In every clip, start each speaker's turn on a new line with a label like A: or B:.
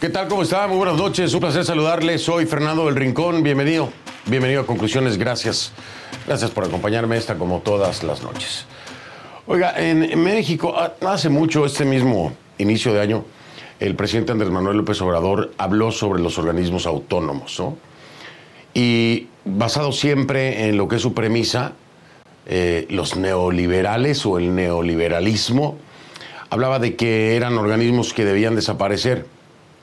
A: ¿Qué tal? ¿Cómo está? Muy buenas noches. Un placer saludarle. Soy Fernando del Rincón. Bienvenido. Bienvenido a Conclusiones. Gracias. Gracias por acompañarme esta como todas las noches. Oiga, en México, hace mucho, este mismo inicio de año, el presidente Andrés Manuel López Obrador habló sobre los organismos autónomos, ¿no? Y basado siempre en lo que es su premisa, eh, los neoliberales o el neoliberalismo, hablaba de que eran organismos que debían desaparecer.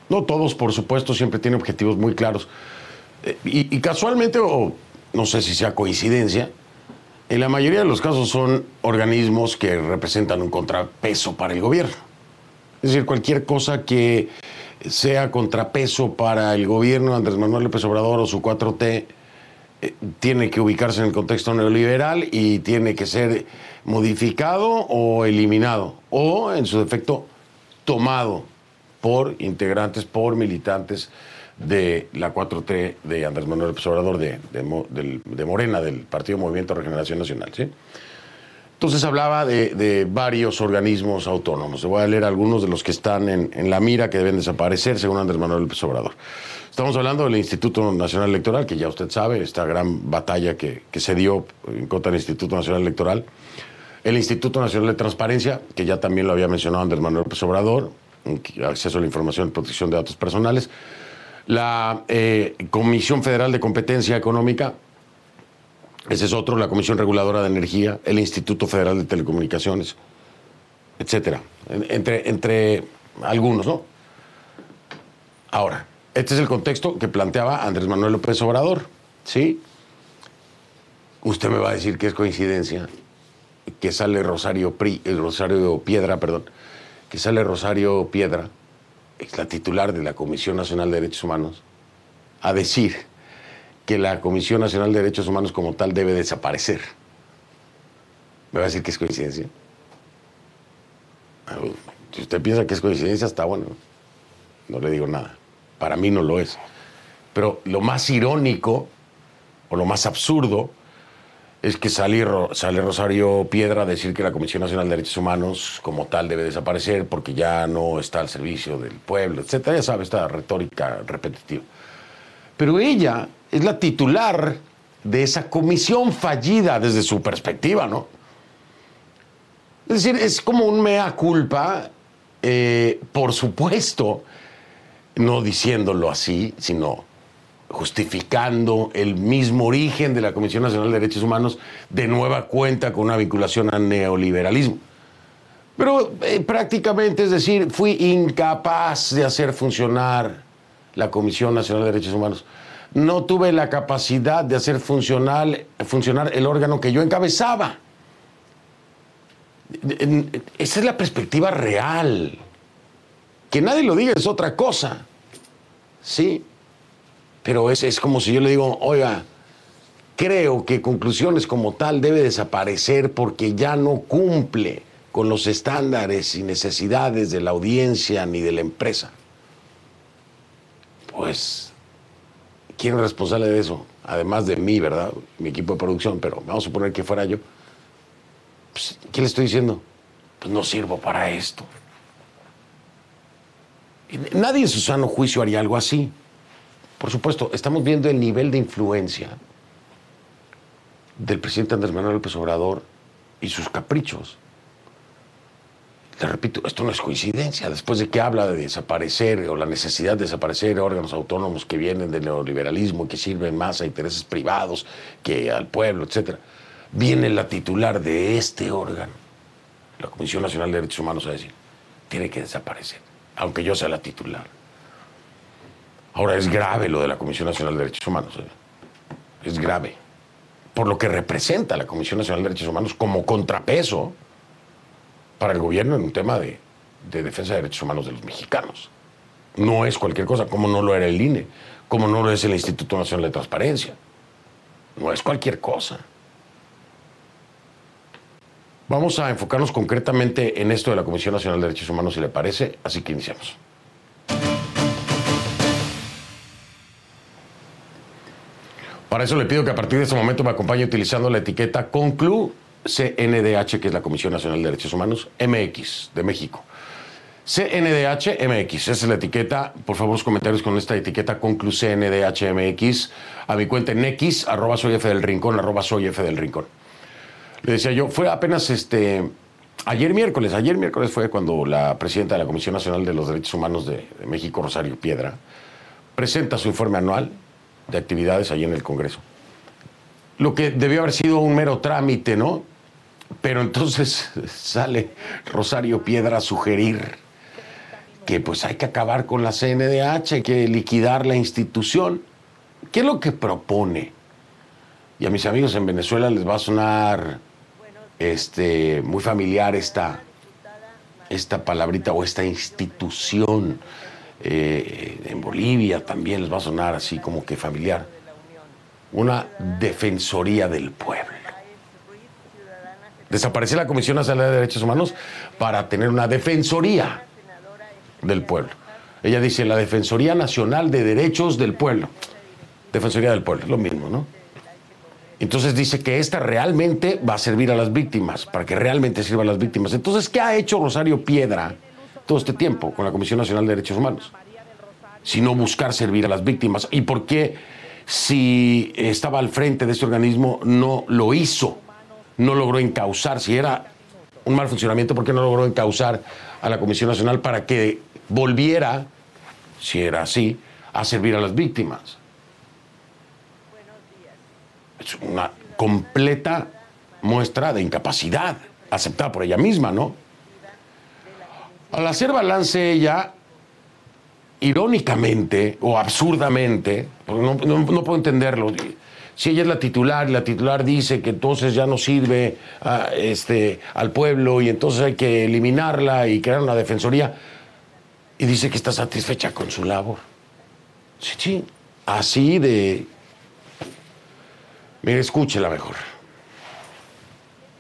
A: No todos, por supuesto, siempre tienen objetivos muy claros. Eh, y, casualmente, o no sé si sea coincidencia, en la mayoría de los casos son organismos que representan un contrapeso para el gobierno. Es decir, cualquier cosa que sea contrapeso para el gobierno de Andrés Manuel López Obrador o su 4T eh, tiene que ubicarse en el contexto neoliberal y tiene que ser modificado o eliminado o, en su defecto, tomado por integrantes, por militantes de la 4T de Andrés Manuel López Obrador, de, de, Morena, del Partido Movimiento Regeneración Nacional. ¿sí? Entonces hablaba de, varios organismos autónomos. Le voy a leer algunos de los que están en, la mira que deben desaparecer, según Andrés Manuel López Obrador. Estamos hablando del Instituto Nacional Electoral, que ya usted sabe, esta gran batalla que, que se dio en contra del Instituto Nacional Electoral. El Instituto Nacional de Transparencia, que ya también lo había mencionado Andrés Manuel López Obrador, acceso a la información y protección de datos personales. La eh, Comisión Federal de Competencia Económica, ese es otro, la Comisión Reguladora de Energía, el Instituto Federal de Telecomunicaciones, etcétera, entre, entre algunos, ¿no? Ahora, este es el contexto que planteaba Andrés Manuel López Obrador, ¿sí? Usted me va a decir que es coincidencia que sale Rosario, Pri, el Rosario Piedra, perdón, que sale Rosario Piedra, es la titular de la Comisión Nacional de Derechos Humanos, a decir que la Comisión Nacional de Derechos Humanos como tal debe desaparecer. ¿Me va a decir que es coincidencia? Ah, si usted piensa que es coincidencia, está bueno. No le digo nada. Para mí no lo es. Pero lo más irónico o lo más absurdo es que sale, sale Rosario Piedra a decir que la Comisión Nacional de Derechos Humanos como tal debe desaparecer porque ya no está al servicio del pueblo, etc. Ya sabe, esta retórica repetitiva. Pero ella es la titular de esa comisión fallida desde su perspectiva, ¿no? Es decir, es como un mea culpa, eh, por supuesto, no diciéndolo así, sino justificando el mismo origen de la Comisión Nacional de Derechos Humanos de nueva cuenta con una vinculación al neoliberalismo. Pero eh, prácticamente, es decir, fui incapaz de hacer funcionar la Comisión Nacional de Derechos Humanos no tuve la capacidad de hacer funcionar, funcionar el órgano que yo encabezaba. Esa es la perspectiva real. Que nadie lo diga es otra cosa. Sí. Pero es, es como si yo le digo, oiga, creo que conclusiones como tal debe desaparecer porque ya no cumple con los estándares y necesidades de la audiencia ni de la empresa. Pues ¿quién es responsable de eso? Además de mí, ¿verdad? Mi equipo de producción, pero vamos a suponer que fuera yo. Pues, ¿Qué le estoy diciendo? Pues no sirvo para esto. Nadie en su sano juicio haría algo así. Por supuesto, estamos viendo el nivel de influencia del presidente Andrés Manuel López Obrador y sus caprichos. Le repito, esto no es coincidencia. Después de que habla de desaparecer o la necesidad de desaparecer órganos autónomos que vienen del neoliberalismo y que sirven más a intereses privados que al pueblo, etc., viene la titular de este órgano, la Comisión Nacional de Derechos Humanos, a decir, tiene que desaparecer, aunque yo sea la titular. Ahora es grave lo de la Comisión Nacional de Derechos Humanos. ¿eh? Es grave. Por lo que representa la Comisión Nacional de Derechos Humanos como contrapeso para el gobierno en un tema de, de defensa de derechos humanos de los mexicanos. No es cualquier cosa, como no lo era el INE, como no lo es el Instituto Nacional de Transparencia. No es cualquier cosa. Vamos a enfocarnos concretamente en esto de la Comisión Nacional de Derechos Humanos, si le parece, así que iniciamos. Para eso le pido que a partir de este momento me acompañe utilizando la etiqueta CONCLU CNDH, que es la Comisión Nacional de Derechos Humanos, MX, de México. CNDH MX, esa es la etiqueta. Por favor, los comentarios con esta etiqueta CONCLU CNDH MX a mi cuenta en X, arroba soy F del Rincón, arroba soy F del Rincón. Le decía yo, fue apenas este, ayer miércoles, ayer miércoles fue cuando la presidenta de la Comisión Nacional de los Derechos Humanos de, de México, Rosario Piedra, presenta su informe anual de actividades allí en el Congreso. Lo que debió haber sido un mero trámite, ¿no? Pero entonces sale Rosario Piedra a sugerir que pues hay que acabar con la CNDH, hay que liquidar la institución. ¿Qué es lo que propone? Y a mis amigos en Venezuela les va a sonar este, muy familiar esta, esta palabrita o esta institución. Eh, en Bolivia también les va a sonar así como que familiar. Una defensoría del pueblo. Desaparecer la Comisión Nacional de Derechos Humanos para tener una defensoría del pueblo. Ella dice la Defensoría Nacional de Derechos del Pueblo. Defensoría del Pueblo, lo mismo, ¿no? Entonces dice que esta realmente va a servir a las víctimas, para que realmente sirva a las víctimas. Entonces, ¿qué ha hecho Rosario Piedra todo este tiempo con la Comisión Nacional de Derechos Humanos? Sino buscar servir a las víctimas. ¿Y por qué, si estaba al frente de este organismo, no lo hizo? No logró encauzar, si era un mal funcionamiento, ¿por qué no logró encauzar a la Comisión Nacional para que volviera, si era así, a servir a las víctimas? Es una completa muestra de incapacidad, aceptada por ella misma, ¿no? Al hacer balance ella, irónicamente o absurdamente, porque no, puedo entenderlo, si ella es la titular y la titular dice que entonces ya no sirve a, este, al pueblo y entonces hay que eliminarla y crear una defensoría, y dice que está satisfecha con su labor. Sí, sí, así de... Mire, escúchela mejor.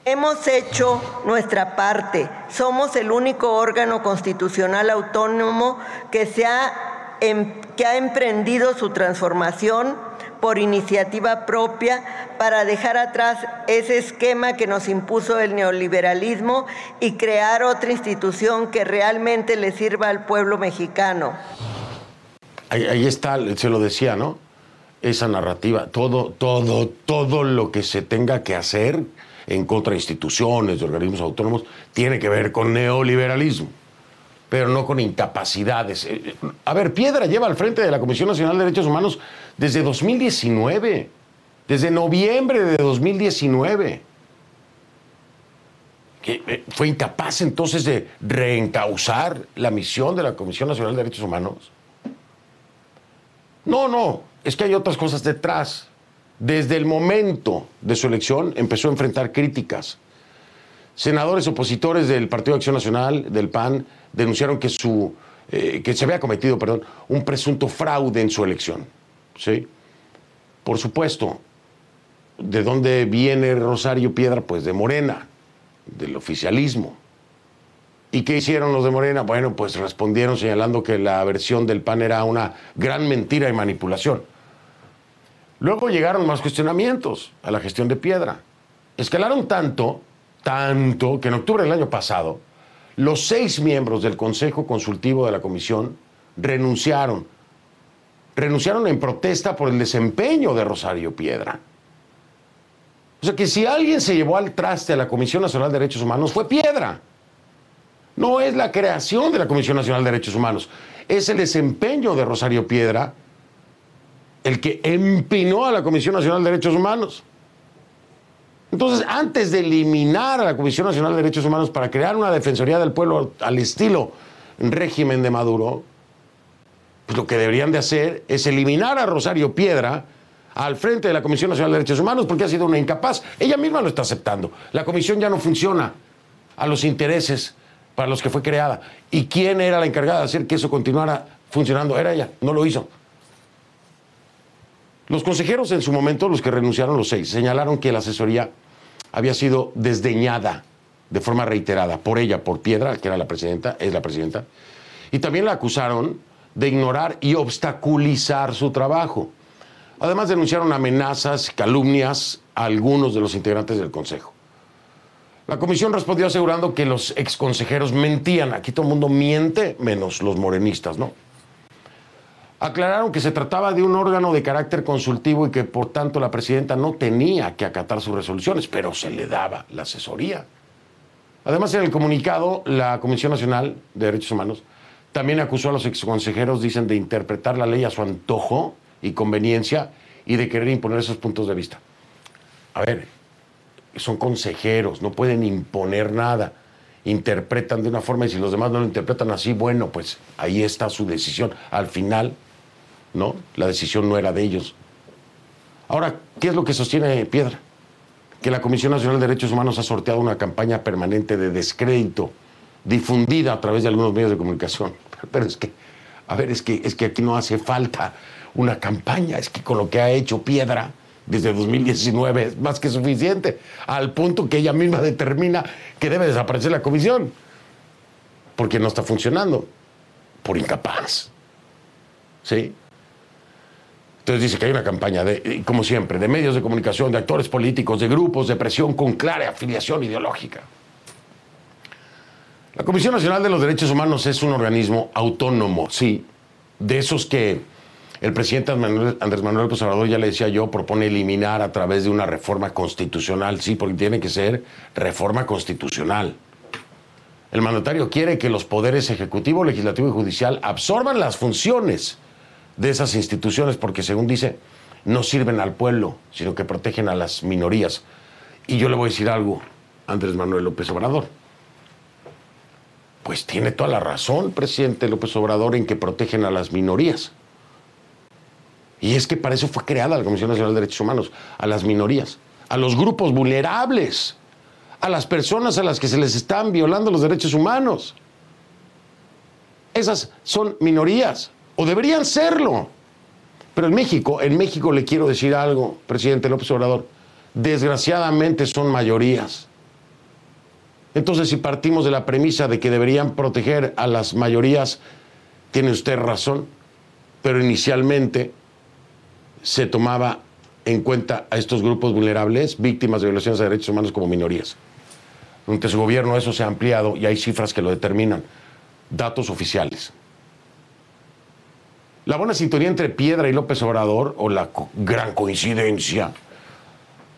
B: Hemos hecho nuestra parte. Somos el único órgano constitucional autónomo que, se ha, em- que ha emprendido su transformación por iniciativa propia para dejar atrás ese esquema que nos impuso el neoliberalismo y crear otra institución que realmente le sirva al pueblo mexicano.
A: Ahí, ahí está, se lo decía, ¿no? Esa narrativa, todo, todo, todo lo que se tenga que hacer en contra de instituciones, de organismos autónomos, tiene que ver con neoliberalismo, pero no con incapacidades. Eh, eh, A ver, Piedra lleva al frente de la Comisión Nacional de Derechos Humanos desde 2019, desde noviembre de 2019. Que, eh, fue incapaz entonces de reencauzar la misión de la Comisión Nacional de Derechos Humanos. No, no, es que hay otras cosas detrás. Desde el momento de su elección empezó a enfrentar críticas. Senadores opositores del Partido de Acción Nacional, del PAN, denunciaron que, su, eh, que se había cometido perdón, un presunto fraude en su elección. ¿sí? Por supuesto, ¿de dónde viene Rosario Piedra? Pues de Morena, del oficialismo. ¿Y qué hicieron los de Morena? Bueno, pues respondieron señalando que la versión del PAN era una gran mentira y manipulación. Luego llegaron más cuestionamientos a la gestión de Piedra. Escalaron tanto, tanto, que en octubre del año pasado, los seis miembros del Consejo Consultivo de la Comisión renunciaron. Renunciaron en protesta por el desempeño de Rosario Piedra. O sea que si alguien se llevó al traste a la Comisión Nacional de Derechos Humanos fue Piedra. No es la creación de la Comisión Nacional de Derechos Humanos, es el desempeño de Rosario Piedra el que empinó a la Comisión Nacional de Derechos Humanos. Entonces, antes de eliminar a la Comisión Nacional de Derechos Humanos para crear una Defensoría del Pueblo al estilo régimen de Maduro, pues lo que deberían de hacer es eliminar a Rosario Piedra al frente de la Comisión Nacional de Derechos Humanos porque ha sido una incapaz. Ella misma lo está aceptando. La comisión ya no funciona a los intereses para los que fue creada. ¿Y quién era la encargada de hacer que eso continuara funcionando? Era ella, no lo hizo. Los consejeros en su momento, los que renunciaron los seis, señalaron que la asesoría había sido desdeñada de forma reiterada por ella, por Piedra, que era la presidenta, es la presidenta, y también la acusaron de ignorar y obstaculizar su trabajo. Además denunciaron amenazas, calumnias a algunos de los integrantes del Consejo. La comisión respondió asegurando que los exconsejeros mentían. Aquí todo el mundo miente, menos los morenistas, ¿no? Aclararon que se trataba de un órgano de carácter consultivo y que por tanto la presidenta no tenía que acatar sus resoluciones, pero se le daba la asesoría. Además, en el comunicado, la Comisión Nacional de Derechos Humanos también acusó a los exconsejeros, dicen, de interpretar la ley a su antojo y conveniencia y de querer imponer esos puntos de vista. A ver, son consejeros, no pueden imponer nada interpretan de una forma y si los demás no lo interpretan así, bueno, pues ahí está su decisión. Al final, ¿no? La decisión no era de ellos. Ahora, ¿qué es lo que sostiene Piedra? Que la Comisión Nacional de Derechos Humanos ha sorteado una campaña permanente de descrédito, difundida a través de algunos medios de comunicación. Pero es que, a ver, es que, es que aquí no hace falta una campaña, es que con lo que ha hecho Piedra desde 2019 es más que suficiente, al punto que ella misma determina que debe desaparecer la comisión, porque no está funcionando, por incapaz. ¿Sí? Entonces dice que hay una campaña, de, como siempre, de medios de comunicación, de actores políticos, de grupos de presión con clara afiliación ideológica. La Comisión Nacional de los Derechos Humanos es un organismo autónomo, sí, de esos que el presidente Andrés Manuel López Obrador, ya le decía yo, propone eliminar a través de una reforma constitucional, sí, porque tiene que ser reforma constitucional. El mandatario quiere que los poderes ejecutivo, legislativo y judicial absorban las funciones de esas instituciones porque, según dice, no sirven al pueblo, sino que protegen a las minorías. Y yo le voy a decir algo, Andrés Manuel López Obrador. Pues tiene toda la razón, presidente López Obrador, en que protegen a las minorías. Y es que para eso fue creada la Comisión Nacional de Derechos Humanos, a las minorías, a los grupos vulnerables, a las personas a las que se les están violando los derechos humanos. Esas son minorías o deberían serlo. Pero en México, en México le quiero decir algo, presidente López Obrador, desgraciadamente son mayorías. Entonces, si partimos de la premisa de que deberían proteger a las mayorías, tiene usted razón, pero inicialmente se tomaba en cuenta a estos grupos vulnerables, víctimas de violaciones de derechos humanos como minorías. Durante su gobierno eso se ha ampliado y hay cifras que lo determinan, datos oficiales. La buena sintonía entre Piedra y López Obrador, o la gran coincidencia,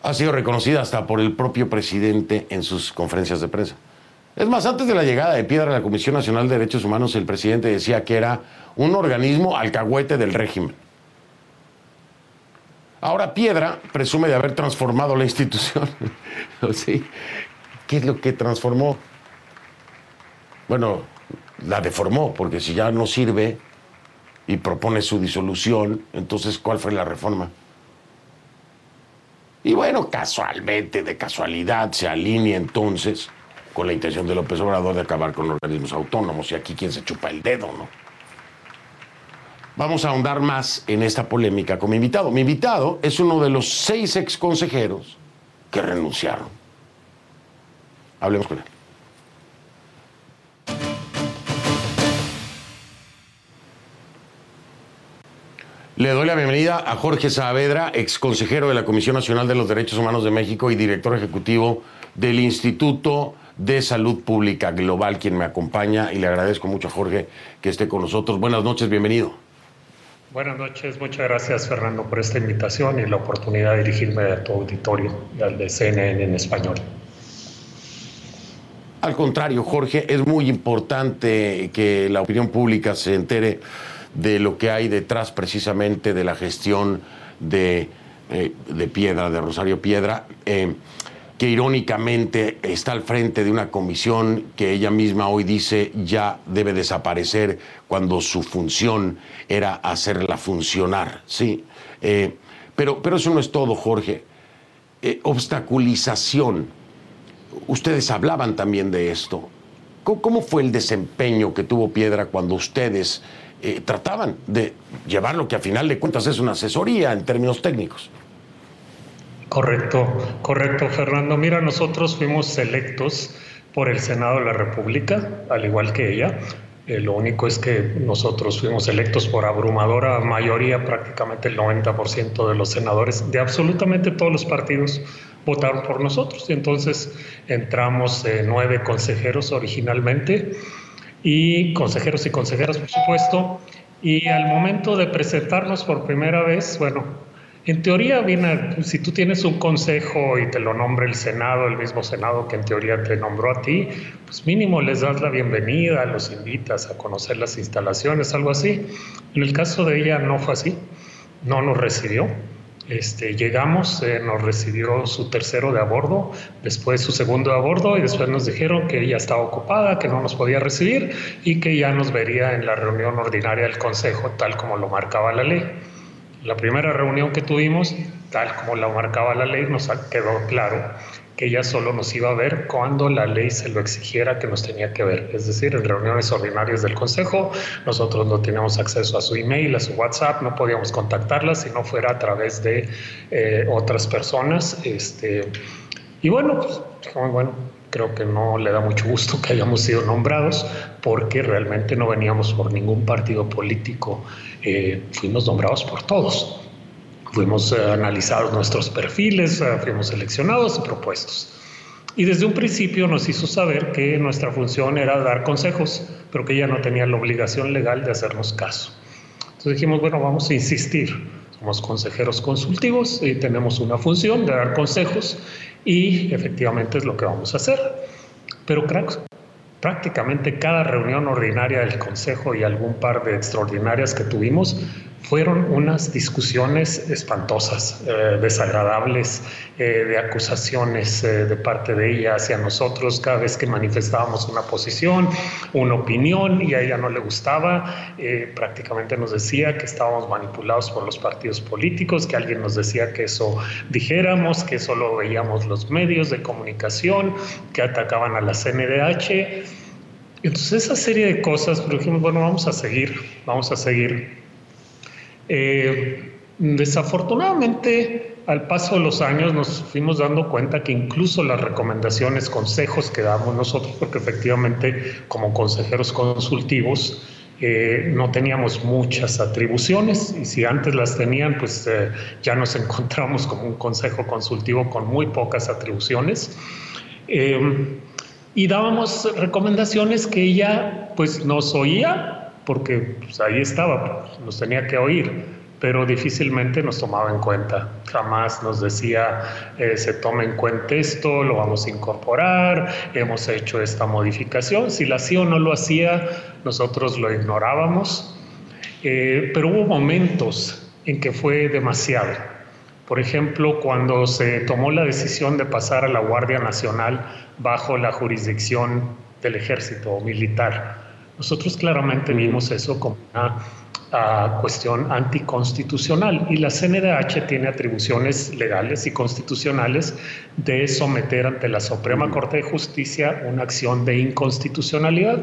A: ha sido reconocida hasta por el propio presidente en sus conferencias de prensa. Es más, antes de la llegada de Piedra a la Comisión Nacional de Derechos Humanos, el presidente decía que era un organismo alcahuete del régimen. Ahora Piedra presume de haber transformado la institución. ¿Qué es lo que transformó? Bueno, la deformó, porque si ya no sirve, y propone su disolución, entonces ¿cuál fue la reforma? Y bueno, casualmente, de casualidad, se alinea entonces con la intención de López Obrador de acabar con organismos autónomos. Y aquí quien se chupa el dedo, ¿no? Vamos a ahondar más en esta polémica con mi invitado. Mi invitado es uno de los seis ex consejeros que renunciaron. Hablemos con él. Le doy la bienvenida a Jorge Saavedra, ex consejero de la Comisión Nacional de los Derechos Humanos de México y director ejecutivo del Instituto de Salud Pública Global, quien me acompaña y le agradezco mucho a Jorge que esté con nosotros. Buenas noches, bienvenido.
C: Buenas noches, muchas gracias Fernando por esta invitación y la oportunidad de dirigirme a tu auditorio y al de CNN en español.
A: Al contrario, Jorge, es muy importante que la opinión pública se entere de lo que hay detrás precisamente de la gestión de, eh, Piedra, de Rosario Piedra. Eh, que irónicamente está al frente de una comisión que ella misma hoy dice ya debe desaparecer cuando su función era hacerla funcionar. Sí, eh, pero, pero eso no es todo, Jorge. Obstaculización. Ustedes hablaban también de esto. ¿Cómo, fue el desempeño que tuvo Piedra cuando ustedes eh, trataban de llevar lo que a final de cuentas es una asesoría en términos técnicos?
C: Correcto, correcto, Fernando. Mira, nosotros fuimos electos por el Senado de la República, al igual que ella. Eh, lo único es que nosotros fuimos electos por abrumadora mayoría, prácticamente el 90% de los senadores de absolutamente todos los partidos votaron por nosotros. Y entonces entramos eh, nueve consejeros originalmente y consejeros y consejeras, por supuesto. Y al momento de presentarnos por primera vez, bueno, en teoría, viene, si tú tienes un consejo y te lo nombra el Senado, el mismo Senado que en teoría te nombró a ti, pues mínimo les das la bienvenida, los invitas a conocer las instalaciones, algo así. En el caso de ella no fue así, no nos recibió. Este, llegamos, eh, nos recibió su tercero de a bordo, después su segundo de a bordo y después nos dijeron que ella estaba ocupada, que no nos podía recibir y que ya nos vería en la reunión ordinaria del Consejo tal como lo marcaba la ley. La primera reunión que tuvimos, tal como la marcaba la ley, nos quedó claro ella solo nos iba a ver cuando la ley se lo exigiera que nos tenía que ver. Es decir, en reuniones ordinarias del Consejo, nosotros no teníamos acceso a su email, a su WhatsApp, no podíamos contactarla si no fuera a través de eh, otras personas. Este, y bueno, pues, bueno, creo que no le da mucho gusto que hayamos sido nombrados porque realmente no veníamos por ningún partido político, eh, fuimos nombrados por todos. Fuimos eh, analizados nuestros perfiles, eh, fuimos seleccionados y propuestos. Y desde un principio nos hizo saber que nuestra función era dar consejos, pero que ella no tenía la obligación legal de hacernos caso. Entonces dijimos, bueno, vamos a insistir. Somos consejeros consultivos y tenemos una función de dar consejos y efectivamente es lo que vamos a hacer. Pero prácticamente cada reunión ordinaria del Consejo y algún par de extraordinarias que tuvimos fueron unas discusiones espantosas, eh, desagradables, eh, de acusaciones eh, de parte de ella hacia nosotros cada vez que manifestábamos una posición, una opinión y a ella no le gustaba. prácticamente nos decía que estábamos manipulados por los partidos políticos, que alguien nos decía que eso dijéramos, que solo veíamos los medios de comunicación, que atacaban a la CNDH. Entonces esa serie de cosas, pero dijimos, bueno, vamos a seguir, vamos a seguir eh, desafortunadamente, al paso de los años nos fuimos dando cuenta que incluso las recomendaciones, consejos que damos nosotros, porque efectivamente como consejeros consultivos eh, no teníamos muchas atribuciones y si antes las tenían, pues eh, ya nos encontramos como un consejo consultivo con muy pocas atribuciones. y dábamos recomendaciones que ella pues nos oía porque pues, ahí estaba, pues, nos tenía que oír, pero difícilmente nos tomaba en cuenta. Jamás nos decía, eh, se toma en cuenta esto, lo vamos a incorporar, hemos hecho esta modificación. Si lo hacía o no lo hacía, nosotros lo ignorábamos, eh, pero hubo momentos en que fue demasiado. Por ejemplo, cuando se tomó la decisión de pasar a la Guardia Nacional bajo la jurisdicción del ejército militar, nosotros claramente vimos eso como una ah, cuestión anticonstitucional y la CNDH tiene atribuciones legales y constitucionales de someter ante la Suprema Corte de Justicia una acción de inconstitucionalidad.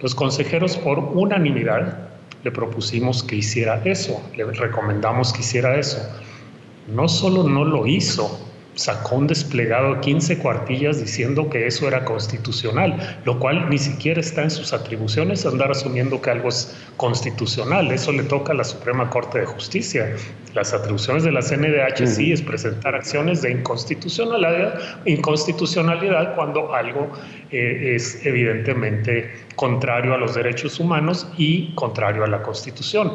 C: Los consejeros por unanimidad le propusimos que hiciera eso, le recomendamos que hiciera eso. No solo no lo hizo, sacó un desplegado de 15 cuartillas diciendo que eso era constitucional, lo cual ni siquiera está en sus atribuciones andar asumiendo que algo es constitucional. Eso le toca a la Suprema Corte de Justicia. Las atribuciones de la CNDH sí es presentar acciones de inconstitucionalidad, inconstitucionalidad cuando algo eh, es evidentemente contrario a los derechos humanos y contrario a la Constitución.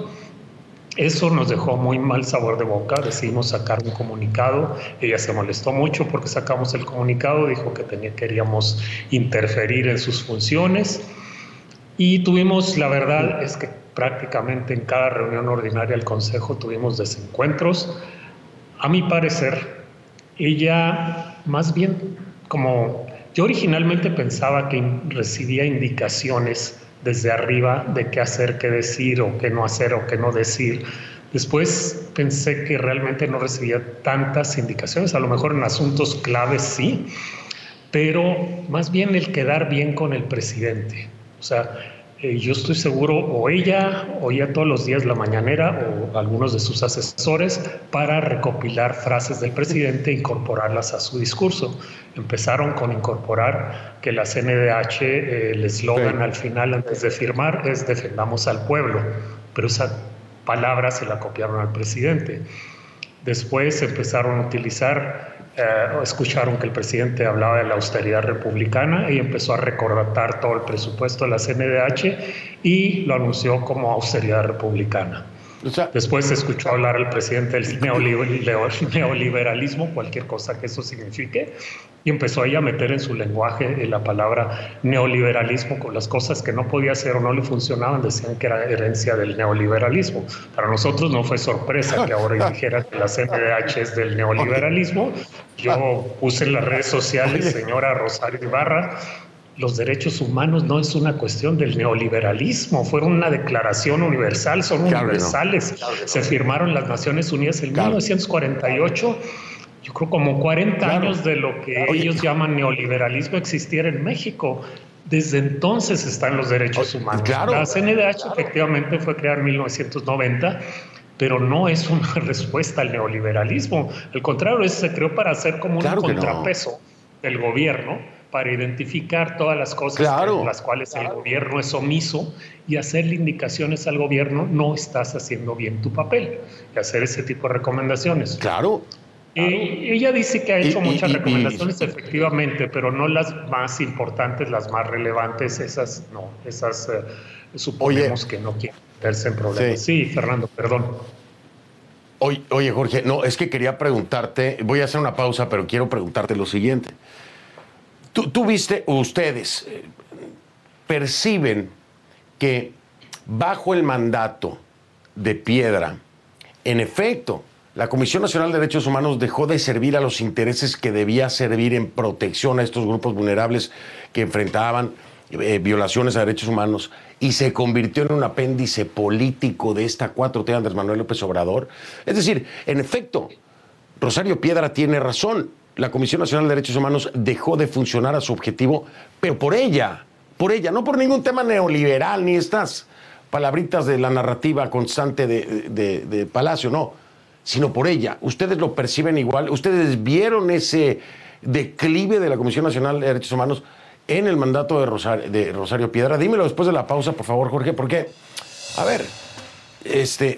C: Eso nos dejó muy mal sabor de boca, decidimos sacar un comunicado, ella se molestó mucho porque sacamos el comunicado, dijo que tenía, queríamos interferir en sus funciones. Y tuvimos, la verdad es que prácticamente en cada reunión ordinaria del Consejo tuvimos desencuentros. A mi parecer, ella más bien como yo originalmente pensaba que recibía indicaciones desde arriba de qué hacer, qué decir o qué no hacer o qué no decir. Después pensé que realmente no recibía tantas indicaciones, a lo mejor en asuntos claves sí, pero más bien el quedar bien con el presidente. O sea, eh, yo estoy seguro, o ella oía todos los días la mañanera, o algunos de sus asesores, para recopilar frases del presidente e incorporarlas a su discurso. Empezaron con incorporar que la CNDH, eh, el eslogan al final, antes de firmar, es defendamos al pueblo, pero esa palabra se la copiaron al presidente. Después empezaron a utilizar eh, escucharon que el presidente hablaba de la austeridad republicana y empezó a recordar todo el presupuesto de la CNDH y lo anunció como austeridad republicana. Después se escuchó hablar al presidente del neoliberalismo, cualquier cosa que eso signifique, y empezó ahí a meter en su lenguaje la palabra neoliberalismo con las cosas que no podía hacer o no le funcionaban, decían que era herencia del neoliberalismo. Para nosotros no fue sorpresa que ahora dijera que la CNDH es del neoliberalismo. Yo puse en las redes sociales, señora Rosario Ibarra, los derechos humanos no es una cuestión del neoliberalismo, fueron una declaración universal, son universales. Se firmaron las Naciones Unidas en 1948. Yo creo como 40 años de lo que ellos llaman neoliberalismo existiera en México. Desde entonces están los derechos humanos. La CNDH efectivamente fue creada en 1990 pero no es una respuesta al neoliberalismo. Al contrario, se creó para hacer como un contrapeso del gobierno para identificar todas las cosas en las cuales el gobierno es omiso y hacerle indicaciones al gobierno, no estás haciendo bien tu papel, y hacer ese tipo de recomendaciones.
A: Claro.
C: ella dice que ha hecho muchas recomendaciones, efectivamente, pero no las más importantes, las más relevantes, esas no, esas eh, suponemos que no quieren verse en problemas. Sí. Fernando, perdón.
A: Oye, oye, Jorge, no, es que quería preguntarte, voy a hacer una pausa, pero quiero preguntarte lo siguiente. Tú, viste, ustedes eh, perciben que bajo el mandato de Piedra, en efecto, la Comisión Nacional de Derechos Humanos dejó de servir a los intereses que debía servir en protección a estos grupos vulnerables que enfrentaban eh, violaciones a derechos humanos y se convirtió en un apéndice político de esta 4T Andrés Manuel López Obrador. Es decir, en efecto, Rosario Piedra tiene razón la Comisión Nacional de Derechos Humanos dejó de funcionar a su objetivo, pero por ella, por ella, no por ningún tema neoliberal ni estas palabritas de la narrativa constante de, Palacio, no, sino por ella. Ustedes lo perciben igual, ustedes vieron ese declive de la Comisión Nacional de Derechos Humanos en el mandato de Rosario, Piedra. Dímelo después de la pausa, por favor, Jorge, porque, a ver, este,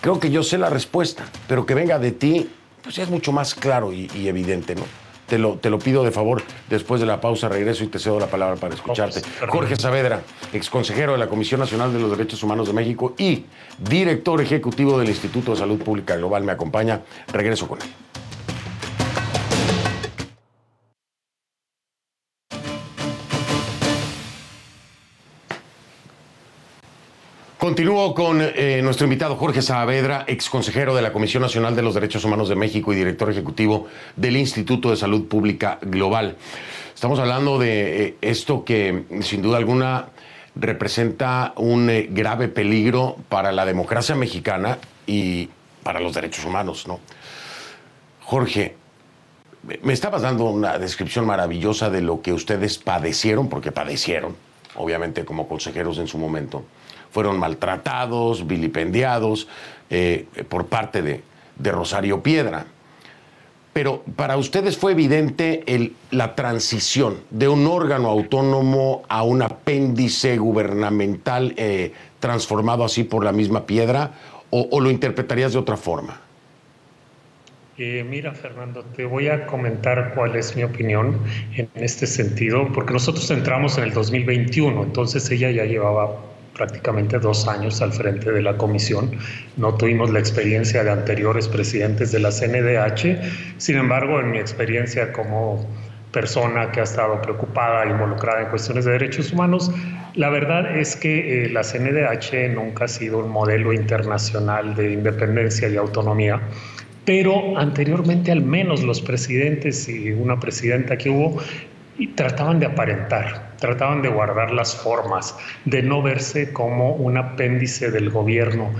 A: creo que yo sé la respuesta, pero que venga de ti pues es mucho más claro y, evidente, ¿no? Te lo, te lo, pido de favor. Después de la pausa regreso y te cedo la palabra para escucharte. Jorge Saavedra, exconsejero de la Comisión Nacional de los Derechos Humanos de México y director ejecutivo del Instituto de Salud Pública Global, me acompaña. Regreso con él. Continúo con eh, nuestro invitado Jorge Saavedra, ex consejero de la Comisión Nacional de los Derechos Humanos de México y director ejecutivo del Instituto de Salud Pública Global. Estamos hablando de eh, esto que sin duda alguna representa un eh, grave peligro para la democracia mexicana y para los derechos humanos, ¿no? Jorge, me estabas dando una descripción maravillosa de lo que ustedes padecieron, porque padecieron, obviamente como consejeros en su momento fueron maltratados, vilipendiados eh, por parte de, Rosario Piedra. Pero para ustedes fue evidente la transición de un órgano autónomo a un apéndice gubernamental eh, transformado así por la misma piedra, o, lo interpretarías de otra forma?
C: Eh, mira, Fernando, te voy a comentar cuál es mi opinión en este sentido, porque nosotros entramos en el 2021, entonces ella ya llevaba prácticamente dos años al frente de la comisión. No tuvimos la experiencia de anteriores presidentes de la CNDH. Sin embargo, en mi experiencia como persona que ha estado preocupada involucrada en cuestiones de derechos humanos, la verdad es que eh, la CNDH nunca ha sido un modelo internacional de independencia y autonomía pero anteriormente al menos los presidentes y una presidenta que hubo trataban de aparentar, trataban de guardar las formas, de no verse como un apéndice del gobierno.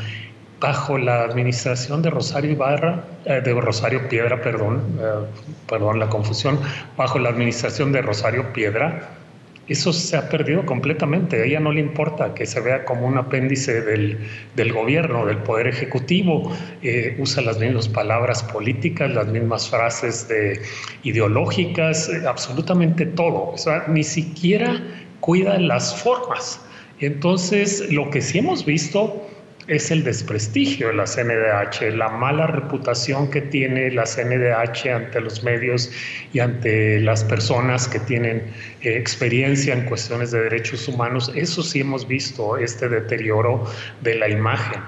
C: Bajo la administración de Rosario Ibarra, eh, de Rosario Piedra, perdón, eh, perdón la confusión, bajo la administración de Rosario Piedra, eso se ha perdido completamente. A ella no le importa que se vea como un apéndice del, del gobierno, del poder ejecutivo. Eh, usa las mismas palabras políticas, las mismas frases de, ideológicas, eh, absolutamente todo. O sea, ni siquiera cuida las formas. Entonces, lo que sí hemos visto es el desprestigio de la CNDH, la mala reputación que tiene la CNDH ante los medios y ante las personas que tienen eh, experiencia en cuestiones de derechos humanos. Eso sí hemos visto, este deterioro de la imagen.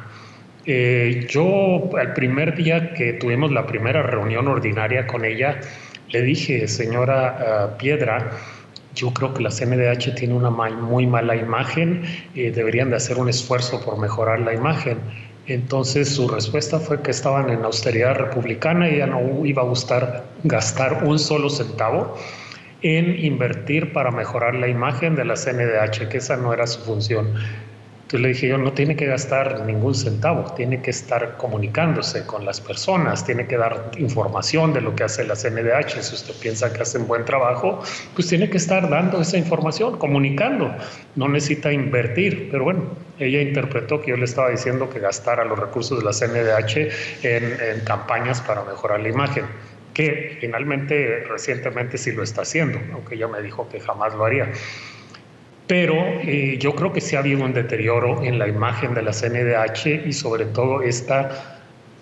C: Eh, yo, al primer día que tuvimos la primera reunión ordinaria con ella, le dije, señora ah, Piedra, yo creo que la CNDH tiene una muy mala imagen, eh, deberían de hacer un esfuerzo por mejorar la imagen. Entonces su respuesta fue que estaban en austeridad republicana y ya no iba a gustar gastar un solo centavo en invertir para mejorar la imagen de la CNDH, que esa no era su función. Entonces le dije yo, no tiene que gastar ningún centavo, tiene que estar comunicándose con las personas, tiene que dar información de lo que hace la CNDH. Si usted piensa que hacen buen trabajo, pues tiene que estar dando esa información, comunicando. No necesita invertir, pero bueno, ella interpretó que yo le estaba diciendo que gastara los recursos de la CNDH en, campañas para mejorar la imagen que finalmente recientemente sí lo está haciendo, aunque ella me dijo que jamás lo haría pero eh, yo creo que sí ha habido un deterioro en la imagen de la CNDH y sobre todo esta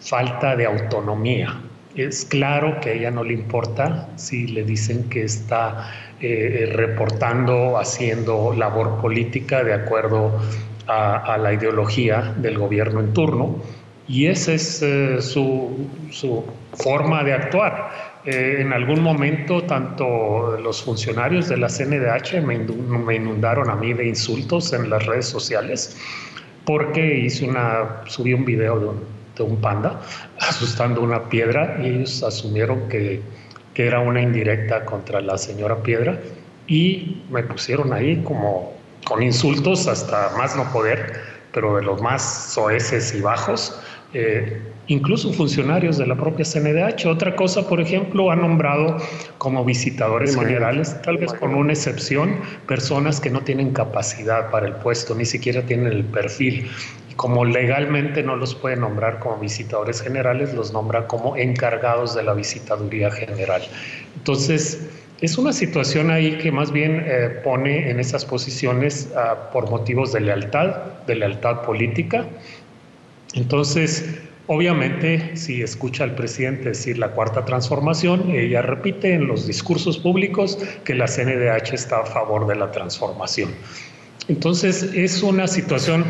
C: falta de autonomía. Es claro que a ella no le importa si le dicen que está eh, reportando, haciendo labor política de acuerdo a, la ideología del gobierno en turno y esa es eh, su, su forma de actuar. Eh, en algún momento, tanto los funcionarios de la CNDH me, inundaron a mí de insultos en las redes sociales porque hice una, subí un video de un, panda asustando una piedra y ellos asumieron que, que era una indirecta contra la señora Piedra y me pusieron ahí como con insultos hasta más no poder, pero de los más soeces y bajos. Eh, incluso funcionarios de la propia CNDH. Otra cosa, por ejemplo, ha nombrado como visitadores generales, tal vez con una excepción, personas que no tienen capacidad para el puesto, ni siquiera tienen el perfil. Y como legalmente no los puede nombrar como visitadores generales, los nombra como encargados de la visitaduría general. Entonces, es una situación ahí que más bien eh, pone en esas posiciones ah, por motivos de lealtad, de lealtad política, entonces, obviamente, si escucha al presidente decir la cuarta transformación, ella repite en los discursos públicos que la CNDH está a favor de la transformación. Entonces, es una situación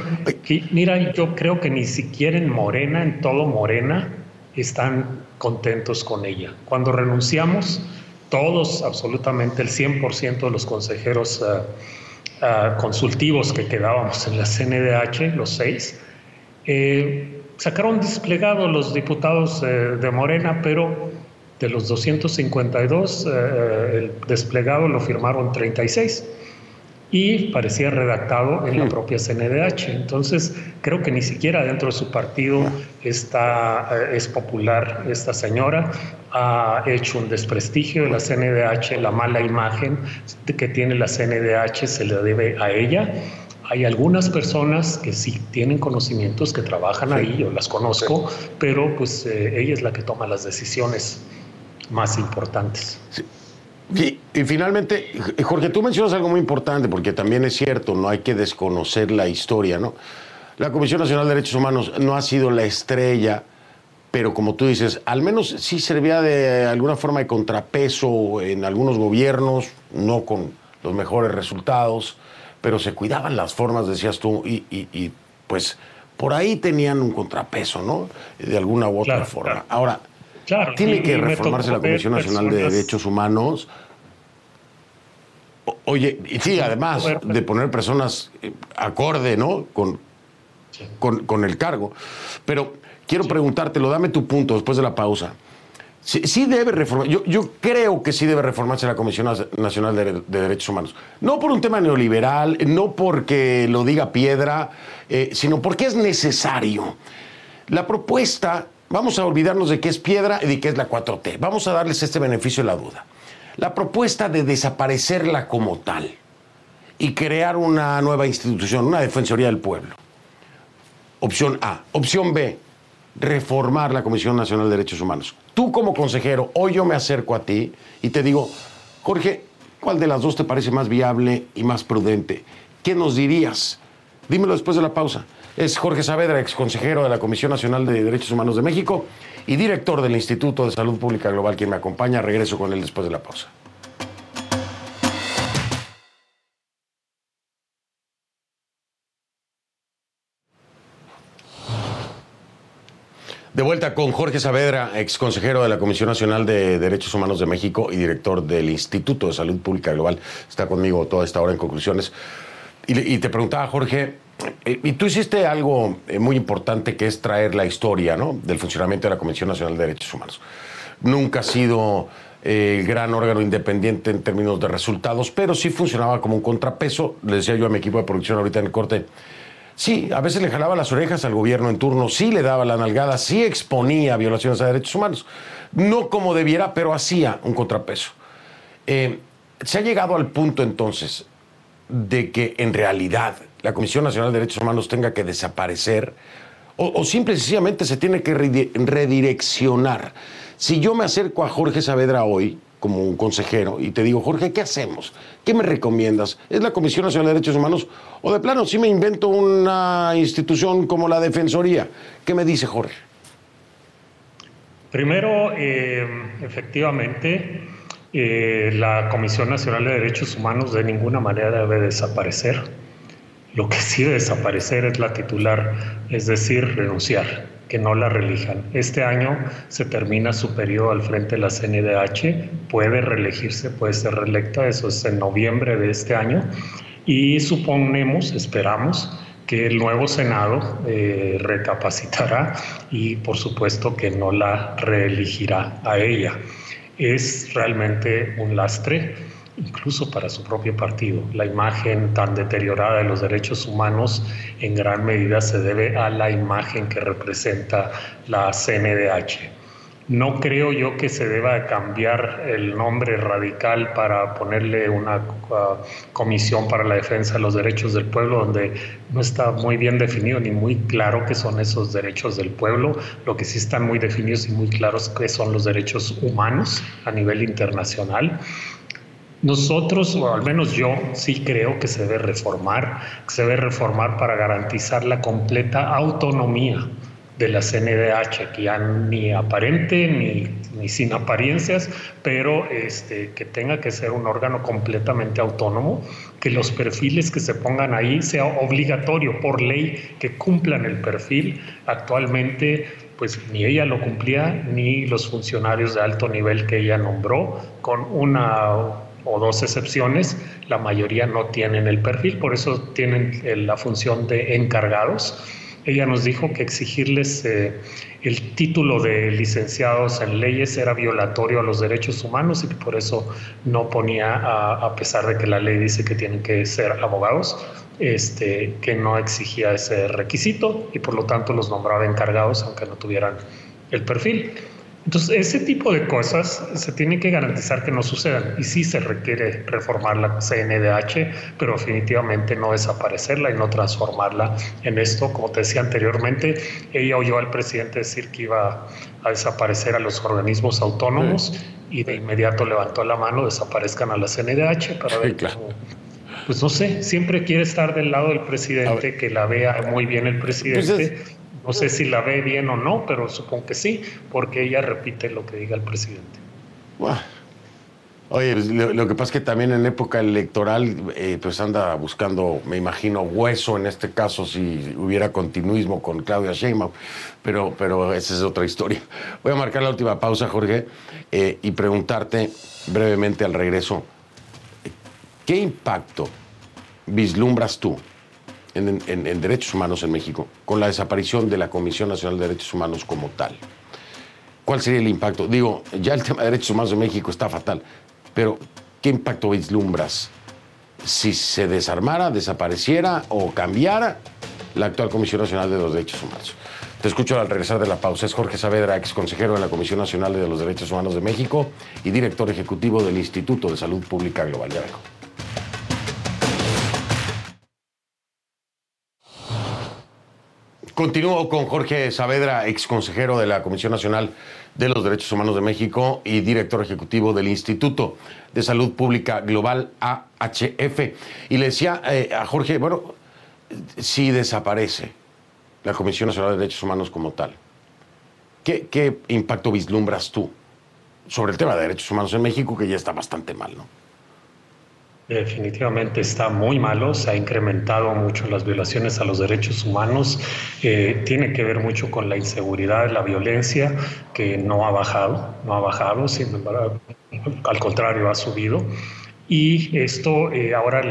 C: que, mira, yo creo que ni siquiera en Morena, en todo Morena, están contentos con ella. Cuando renunciamos, todos, absolutamente el 100% de los consejeros eh, eh, consultivos que quedábamos en la CNDH, los seis, eh, sacaron desplegado los diputados eh, de Morena, pero de los 252, eh, el desplegado lo firmaron 36 y parecía redactado en la propia CNDH. Entonces, creo que ni siquiera dentro de su partido está, es popular esta señora. Ha hecho un desprestigio de la CNDH, la mala imagen que tiene la CNDH se le debe a ella hay algunas personas que sí tienen conocimientos, que trabajan ahí, yo las conozco, pero pues eh, ella es la que toma las decisiones más importantes.
A: Sí. Y, finalmente, Jorge, tú mencionas algo muy importante, porque también es cierto, no hay que desconocer la historia, ¿no? La Comisión Nacional de Derechos Humanos no ha sido la estrella, pero como tú dices, al menos sí servía de alguna forma de contrapeso en algunos gobiernos, no con los mejores resultados pero se cuidaban las formas, decías tú, y, pues por ahí tenían un contrapeso, ¿no? De alguna u otra forma. Ahora, tiene que reformarse la Comisión Nacional de Derechos Humanos. oye, y sí, además de poner personas eh, acorde, ¿no? Con, con, con el cargo. Pero quiero preguntártelo, dame tu punto después de la pausa. Sí, debe reformar. Yo, creo que sí debe reformarse la Comisión Nacional de, Derechos Humanos. No por un tema neoliberal, no porque lo diga piedra, eh, sino porque es necesario. La propuesta, vamos a olvidarnos de qué es piedra y de qué es la 4T. Vamos a darles este beneficio de la duda. La propuesta de desaparecerla como tal y crear una nueva institución, una Defensoría del Pueblo. Opción A. Opción B reformar la Comisión Nacional de Derechos Humanos. Tú como consejero, hoy yo me acerco a ti y te digo, Jorge, ¿cuál de las dos te parece más viable y más prudente? ¿Qué nos dirías? Dímelo después de la pausa. Es Jorge Saavedra, ex consejero de la Comisión Nacional de Derechos Humanos de México y director del Instituto de Salud Pública Global, quien me acompaña. Regreso con él después de la pausa. De vuelta con Jorge Saavedra, ex consejero de la Comisión Nacional de Derechos Humanos de México y director del Instituto de Salud Pública Global. Está conmigo toda esta hora en conclusiones. Y, te preguntaba, Jorge, eh, y tú hiciste algo eh, muy importante que es traer la historia ¿no? del funcionamiento de la Comisión Nacional de Derechos Humanos. Nunca ha sido eh, el gran órgano independiente en términos de resultados, pero sí funcionaba como un contrapeso. Le decía yo a mi equipo de producción ahorita en el corte Sí, a veces le jalaba las orejas al gobierno en turno, sí le daba la nalgada, sí exponía violaciones a derechos humanos. No como debiera, pero hacía un contrapeso. Eh, se ha llegado al punto entonces de que en realidad la Comisión Nacional de Derechos Humanos tenga que desaparecer o, o simple y sencillamente se tiene que redireccionar. Si yo me acerco a Jorge Saavedra hoy, como un consejero y te digo, Jorge, ¿qué hacemos? ¿Qué me recomiendas? ¿Es la Comisión Nacional de Derechos Humanos o de plano si me invento una institución como la Defensoría? ¿Qué me dice Jorge?
C: Primero, eh, efectivamente, eh, la Comisión Nacional de Derechos Humanos de ninguna manera debe desaparecer. Lo que sí debe desaparecer es la titular, es decir, renunciar que no la relijan. Este año se termina su periodo al frente de la CNDH, puede reelegirse, puede ser reelecta, eso es en noviembre de este año, y suponemos, esperamos, que el nuevo Senado eh, recapacitará y por supuesto que no la reelegirá a ella. Es realmente un lastre incluso para su propio partido. La imagen tan deteriorada de los derechos humanos en gran medida se debe a la imagen que representa la CNDH. No creo yo que se deba cambiar el nombre radical para ponerle una uh, comisión para la defensa de los derechos del pueblo, donde no está muy bien definido ni muy claro qué son esos derechos del pueblo. Lo que sí están muy definidos y muy claros qué son los derechos humanos a nivel internacional. Nosotros, o al menos yo, sí creo que se debe reformar, que se debe reformar para garantizar la completa autonomía de la CNDH, que ya ni aparente ni, ni sin apariencias, pero este, que tenga que ser un órgano completamente autónomo, que los perfiles que se pongan ahí sea obligatorio por ley que cumplan el perfil. Actualmente pues ni ella lo cumplía, ni los funcionarios de alto nivel que ella nombró, con una o dos excepciones, la mayoría no tienen el perfil, por eso tienen eh, la función de encargados. Ella nos dijo que exigirles eh, el título de licenciados en leyes era violatorio a los derechos humanos y que por eso no ponía, a, pesar de que la ley dice que tienen que ser abogados, este, que no exigía ese requisito y por lo tanto los nombraba encargados aunque no tuvieran el perfil. Entonces, ese tipo de cosas se tiene que garantizar que no sucedan y sí se requiere reformar la CNDH, pero definitivamente no desaparecerla y no transformarla en esto. Como te decía anteriormente, ella oyó al presidente decir que iba a desaparecer a los organismos autónomos y de inmediato levantó la mano, desaparezcan a la CNDH para ver Pues no sé, siempre quiere estar del lado del presidente, que la vea muy bien el presidente. No sé si la ve bien o no, pero supongo que sí, porque ella repite lo que diga el presidente.
A: Oye, pues, lo, que pasa es que también en época electoral, eh, pues anda buscando, me imagino, hueso en este caso, si hubiera continuismo con Claudia Sheinbaum, pero, pero esa es otra historia. Voy a marcar la última pausa, Jorge, eh, y preguntarte brevemente al regreso, ¿qué impacto vislumbras tú en, derechos humanos en México con la desaparición de la Comisión Nacional de Derechos Humanos como tal? ¿Cuál sería el impacto? Digo, ya el tema de derechos humanos en México está fatal, pero ¿qué impacto vislumbras si se desarmara, desapareciera o cambiara la actual Comisión Nacional de los Derechos Humanos? Te escucho al regresar de la pausa. Es Jorge Saavedra, ex consejero de la Comisión Nacional de los Derechos Humanos de México y director ejecutivo del Instituto de Salud Pública Global. Ya vengo. Continúo con Jorge Saavedra, ex consejero de la Comisión Nacional de los Derechos Humanos de México y director ejecutivo del Instituto de Salud Pública Global AHF. Y le decía eh, a Jorge, bueno, si desaparece la Comisión Nacional de Derechos Humanos como tal, ¿qué, qué impacto vislumbras tú sobre el tema de derechos humanos en México, que ya está bastante mal, ¿no?
C: Definitivamente está muy malo, se ha incrementado mucho las violaciones a los derechos humanos, eh, tiene que ver mucho con la inseguridad, la violencia, que no ha bajado, no ha bajado, sin embargo, al contrario, ha subido. Y esto, eh, ahora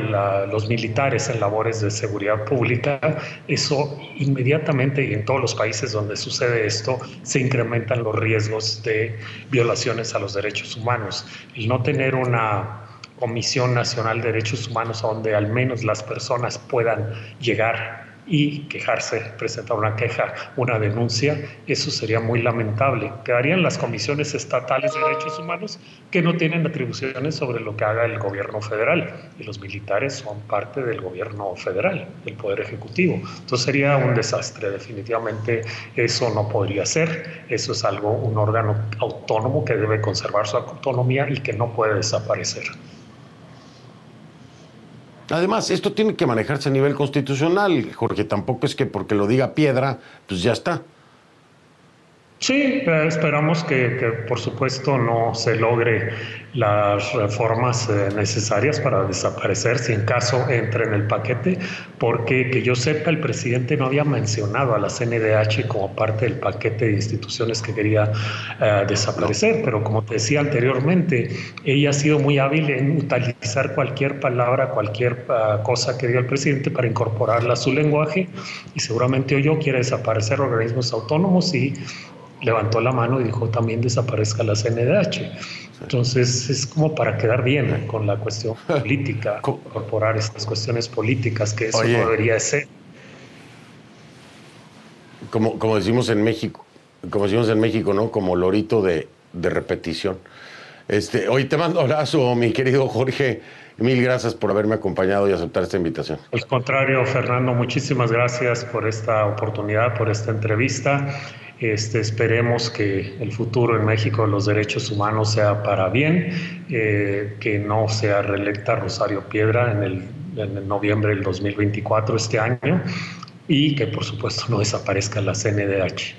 C: los militares en labores de seguridad pública, eso inmediatamente y en todos los países donde sucede esto, se incrementan los riesgos de violaciones a los derechos humanos. El no tener una Comisión Nacional de Derechos Humanos a donde al menos las personas puedan llegar y quejarse, presentar una queja, una denuncia, eso sería muy lamentable. Quedarían las comisiones estatales de derechos humanos que no tienen atribuciones sobre lo que haga el gobierno federal y los militares son parte del gobierno federal, del poder ejecutivo. Entonces sería un desastre, definitivamente eso no podría ser, eso es algo, un órgano autónomo que debe conservar su autonomía y que no puede desaparecer.
A: Además, esto tiene que manejarse a nivel constitucional, Jorge. Tampoco es que porque lo diga piedra, pues ya está.
C: Sí, eh, esperamos que, por supuesto no se logre las reformas eh, necesarias para desaparecer si en caso entre en el paquete, porque que yo sepa el presidente no había mencionado a la CNDH como parte del paquete de instituciones que quería eh, desaparecer, pero como te decía anteriormente, ella ha sido muy hábil en utilizar cualquier palabra, cualquier cosa que diga el presidente para incorporarla a su lenguaje y seguramente oyó quiere desaparecer organismos autónomos y levantó la mano y dijo también desaparezca la CNDH. Entonces es como para quedar bien con la cuestión política, incorporar estas cuestiones políticas que eso no debería ser.
A: Como, como decimos en México, como decimos en México, ¿no? Como lorito de, de repetición. Este, hoy te mando abrazo, mi querido Jorge. Mil gracias por haberme acompañado y aceptar esta invitación.
C: Al contrario, Fernando, muchísimas gracias por esta oportunidad, por esta entrevista. Este, esperemos que el futuro en México de los derechos humanos sea para bien, eh, que no sea reelecta Rosario Piedra en el, en noviembre del 2024 este año y que por supuesto no desaparezca la CNDH.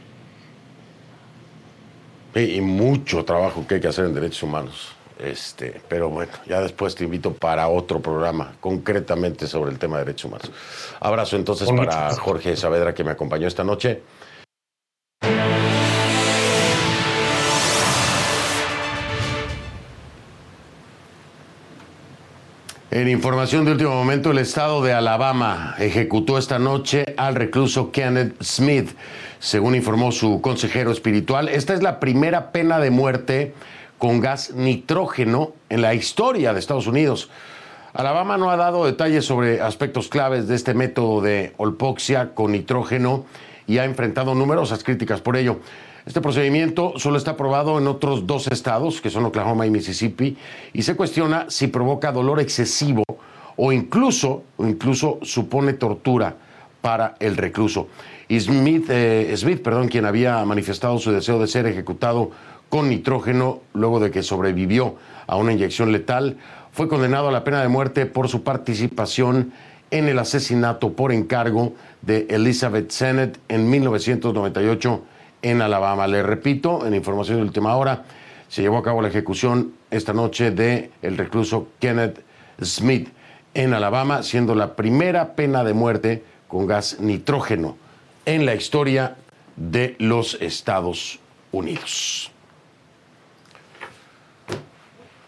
A: Y mucho trabajo que hay que hacer en derechos humanos. Este, pero bueno, ya después te invito para otro programa, concretamente sobre el tema de derechos humanos. Abrazo entonces para Jorge Saavedra que me acompañó esta noche. En información de último momento, el estado de Alabama ejecutó esta noche al recluso Kenneth Smith, según informó su consejero espiritual. Esta es la primera pena de muerte con gas nitrógeno en la historia de Estados Unidos. Alabama no ha dado detalles sobre aspectos claves de este método de olpoxia con nitrógeno y ha enfrentado numerosas críticas por ello. Este procedimiento solo está aprobado en otros dos estados, que son Oklahoma y Mississippi, y se cuestiona si provoca dolor excesivo o incluso, incluso supone tortura para el recluso. Y Smith, eh, Smith perdón, quien había manifestado su deseo de ser ejecutado con nitrógeno luego de que sobrevivió a una inyección letal, fue condenado a la pena de muerte por su participación en el asesinato por encargo de Elizabeth Sennett en 1998 en Alabama. Le repito, en información de última hora, se llevó a cabo la ejecución esta noche de el recluso Kenneth Smith en Alabama, siendo la primera pena de muerte con gas nitrógeno en la historia de los Estados Unidos.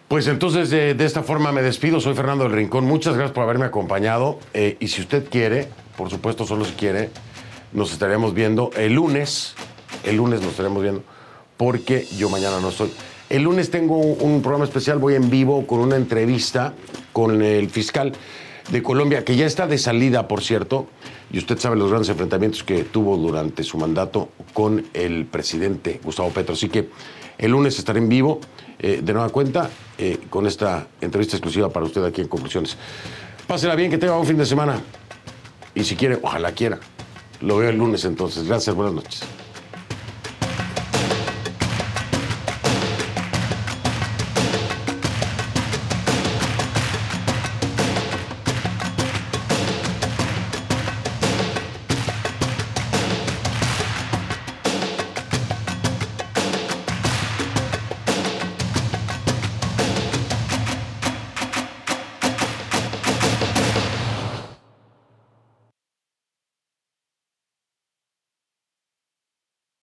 A: Pues entonces de, esta forma me despido. Soy Fernando del Rincón. Muchas gracias por haberme acompañado. Eh, y si usted quiere, por supuesto, solo si quiere, nos estaremos viendo el lunes. El lunes nos estaremos viendo porque yo mañana no estoy. El lunes tengo un programa especial, voy en vivo con una entrevista con el fiscal de Colombia, que ya está de salida, por cierto, y usted sabe los grandes enfrentamientos que tuvo durante su mandato con el presidente Gustavo Petro. Así que el lunes estaré en vivo, eh, de nueva cuenta, eh, con esta entrevista exclusiva para usted aquí en Conclusiones. Pásela bien, que tenga un fin de semana. Y si quiere, ojalá quiera. Lo veo el lunes entonces. Gracias, buenas noches.